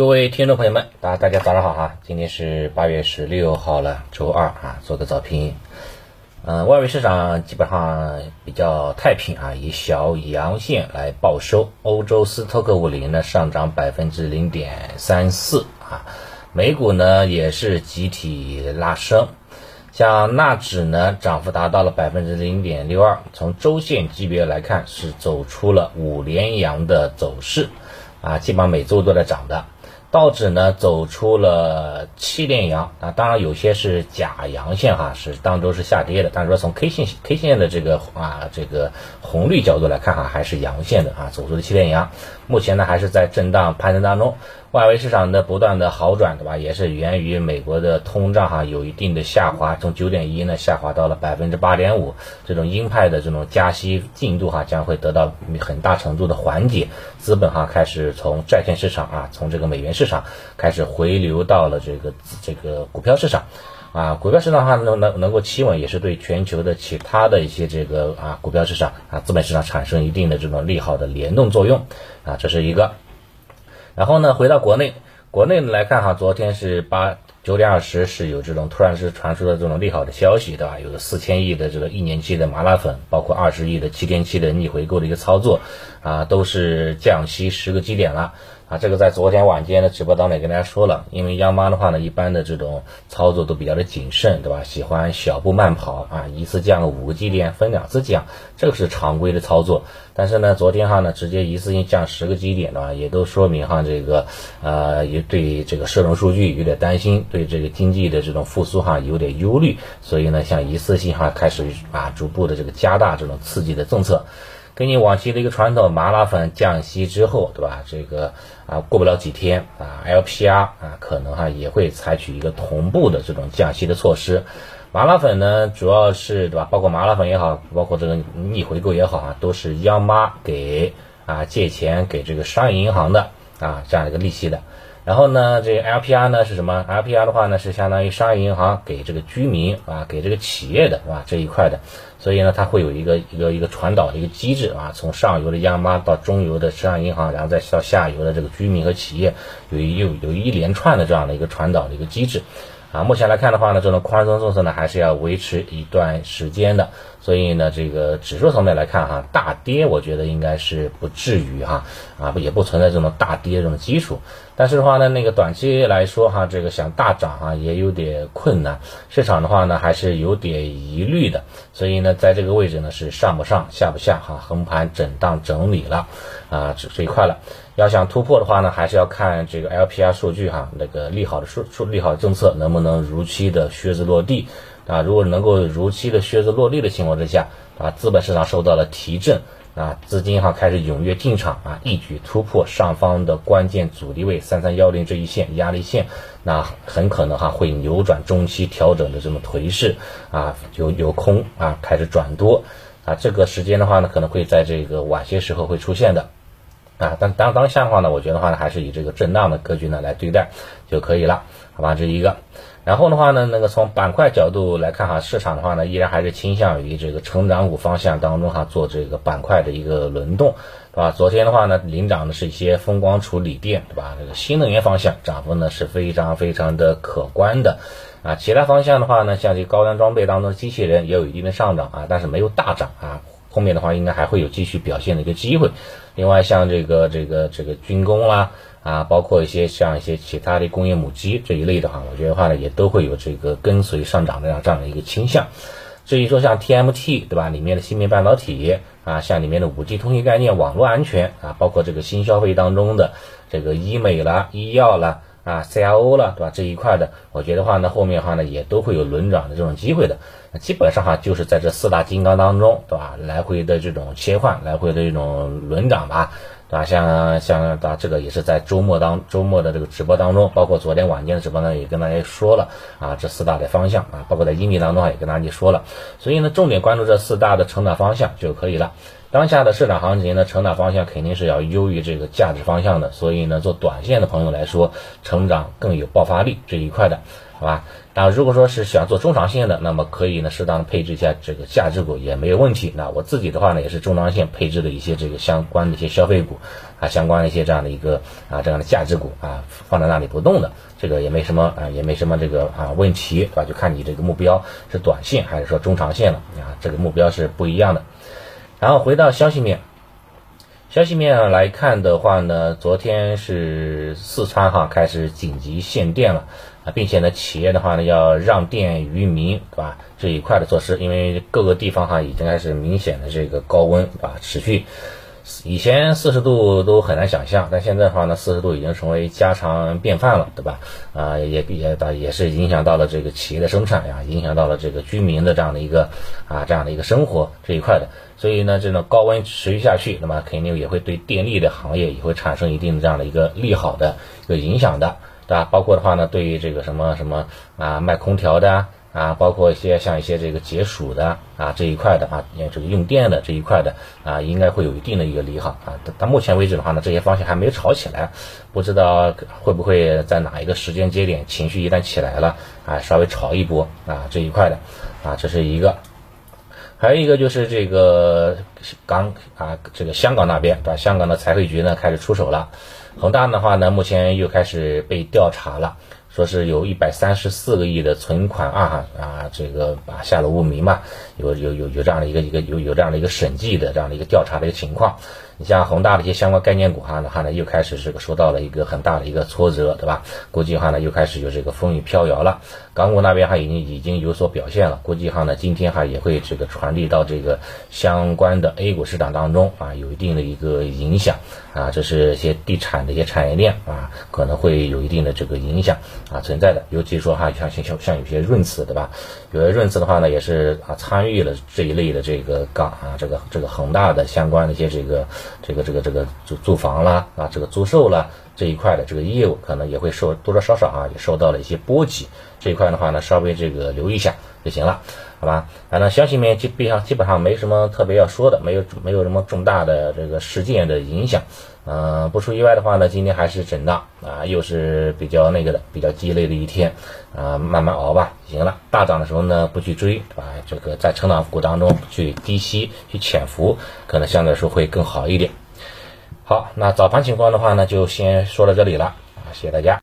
各位听众朋友们，大大家早上好哈！今天是八月十六号了，周二啊，做个早评。嗯，外围市场基本上比较太平啊，以小阳线来报收。欧洲斯托克五零呢上涨百分之零点三四啊，美股呢也是集体拉升，像纳指呢涨幅达到了百分之零点六二，从周线级别来看是走出了五连阳的走势啊，基本上每周都在涨的。道指呢走出了七连阳啊，当然有些是假阳线哈，是当周是下跌的。但是说从 K 线 K 线的这个啊这个红绿角度来看哈，还是阳线的啊，走出了七连阳。目前呢还是在震荡攀升当中。外围市场的不断的好转，对吧？也是源于美国的通胀哈有一定的下滑，从九点一呢下滑到了百分之八点五，这种鹰派的这种加息进度哈将会得到很大程度的缓解，资本哈开始从债券市场啊，从这个美元市市场开始回流到了这个这个股票市场，啊，股票市场的话能能能够企稳，也是对全球的其他的一些这个啊股票市场啊资本市场产生一定的这种利好的联动作用，啊，这是一个。然后呢，回到国内，国内来看哈，昨天是八九点二十是有这种突然是传出的这种利好的消息，对吧？有个四千亿的这个一年期的麻辣粉，包括二十亿的七天期的逆回购的一个操作，啊，都是降息十个基点了。啊，这个在昨天晚间的直播当中也跟大家说了，因为央妈的话呢，一般的这种操作都比较的谨慎，对吧？喜欢小步慢跑啊，一次降五个基点，分两次降，这个是常规的操作。但是呢，昨天哈呢，直接一次性降十个基点的话，也都说明哈这个呃，也对这个社融数据有点担心，对这个经济的这种复苏哈有点忧虑，所以呢，像一次性哈开始啊，逐步的这个加大这种刺激的政策。根据往期的一个传统，麻辣粉降息之后，对吧？这个啊，过不了几天啊，LPR 啊，可能哈也会采取一个同步的这种降息的措施。麻辣粉呢，主要是对吧？包括麻辣粉也好，包括这个逆回购也好啊，都是央妈给啊借钱给这个商业银行的啊这样一个利息的。然后呢，这个 LPR 呢是什么？LPR 的话呢是相当于商业银行给这个居民啊，给这个企业的，是吧？这一块的，所以呢，它会有一个一个一个传导的一个机制啊，从上游的央妈到中游的商业银行，然后再到下游的这个居民和企业，有一有有一连串的这样的一个传导的一个机制。啊，目前来看的话呢，这种宽松政策呢还是要维持一段时间的，所以呢，这个指数层面来看哈，大跌我觉得应该是不至于哈，啊也不存在这种大跌这种基础，但是的话呢，那个短期来说哈，这个想大涨啊也有点困难，市场的话呢还是有点疑虑的，所以呢，在这个位置呢是上不上下不下哈，横盘震荡整理了，啊这这一块了。要想突破的话呢，还是要看这个 LPR 数据哈，那个利好的数数利好政策能不能如期的靴子落地啊？如果能够如期的靴子落地的情况之下啊，资本市场受到了提振啊，资金哈开始踊跃进场啊，一举突破上方的关键阻力位三三幺零这一线压力线，那很可能哈会扭转中期调整的这么颓势啊，由由空啊开始转多啊，这个时间的话呢，可能会在这个晚些时候会出现的。啊，但当当下的话呢，我觉得话呢，还是以这个震荡的格局呢来对待就可以了，好吧？这一个，然后的话呢，那个从板块角度来看哈，市场的话呢，依然还是倾向于这个成长股方向当中哈做这个板块的一个轮动，对吧？昨天的话呢，领涨的是一些风光储锂电，对吧？这个新能源方向涨幅呢是非常非常的可观的，啊，其他方向的话呢，像这高端装备当中机器人也有一定的上涨啊，但是没有大涨啊。后面的话应该还会有继续表现的一个机会，另外像这个这个这个军工啦啊，包括一些像一些其他的工业母机这一类的话，我觉得话呢也都会有这个跟随上涨的这样这样的一个倾向。至于说像 TMT 对吧，里面的芯片半导体啊，像里面的五 G 通信概念、网络安全啊，包括这个新消费当中的这个医美啦、医药啦。啊，CRO 了，对吧？这一块的，我觉得话呢，后面的话呢，也都会有轮涨的这种机会的。基本上哈，就是在这四大金刚当中，对吧？来回的这种切换，来回的这种轮涨吧，对吧？像像啊，这个也是在周末当周末的这个直播当中，包括昨天晚间的直播呢，也跟大家说了啊，这四大的方向啊，包括在音频当中也跟大家说了。所以呢，重点关注这四大的成长方向就可以了。当下的市场行情呢，成长方向肯定是要优于这个价值方向的，所以呢，做短线的朋友来说，成长更有爆发力这一块的，好吧？那如果说是想做中长线的，那么可以呢，适当的配置一下这个价值股也没有问题。那我自己的话呢，也是中长线配置的一些这个相关的一些消费股啊，相关的一些这样的一个啊这样的价值股啊，放在那里不动的，这个也没什么啊，也没什么这个啊问题，对吧？就看你这个目标是短线还是说中长线了啊，这个目标是不一样的。然后回到消息面，消息面来看的话呢，昨天是四川哈开始紧急限电了啊，并且呢，企业的话呢要让电于民，对吧？这一块的措施，因为各个地方哈已经开始明显的这个高温啊持续。以前四十度都很难想象，但现在的话呢，四十度已经成为家常便饭了，对吧？啊，也也也是影响到了这个企业的生产呀，影响到了这个居民的这样的一个啊这样的一个生活这一块的。所以呢，这种高温持续下去，那么肯定也会对电力的行业也会产生一定的这样的一个利好的一个影响的，对吧？包括的话呢，对于这个什么什么啊卖空调的。啊，啊包括一些像一些这个解暑的啊这一块的啊，这个用电的这一块的啊，应该会有一定的一个利好啊。到目前为止的话呢，这些方向还没有炒起来，不知道会不会在哪一个时间节点，情绪一旦起来了啊，稍微炒一波啊这一块的啊，这是一个。还有一个就是这个港啊，这个香港那边对吧？香港的财会局呢开始出手了，恒大的话呢，目前又开始被调查了。说是有一百三十四个亿的存款啊啊，这个啊下落不明嘛，有有有有这样的一个一个有有这样的一个审计的这样的一个调查的一个情况。你像宏大的一些相关概念股哈，的话呢又开始这个受到了一个很大的一个挫折，对吧？估计哈呢又开始有这个风雨飘摇了。港股那边哈已经已经有所表现了，估计哈呢今天哈也会这个传递到这个相关的 A 股市场当中啊，有一定的一个影响啊，这是一些地产的一些产业链啊，可能会有一定的这个影响啊存在的。尤其说哈像像像有些润慈对吧？有些润慈的话呢也是啊参与了这一类的这个港啊这个这个恒大的相关的一些这个。这个这个这个租租房啦啊，这个租售啦这一块的这个业务可能也会受多多少少啊，也受到了一些波及。这一块的话呢，稍微这个留意一下就行了，好吧？反正消息面基本上基本上没什么特别要说的，没有没有什么重大的这个事件的影响。嗯，不出意外的话呢，今天还是震荡啊，又是比较那个的，比较鸡肋的一天啊，慢慢熬吧。行了，大涨的时候呢不去追，对吧？这个在成长股当中去低吸去潜伏，可能相对来说会更好一点。好，那早盘情况的话呢，就先说到这里了啊，谢谢大家。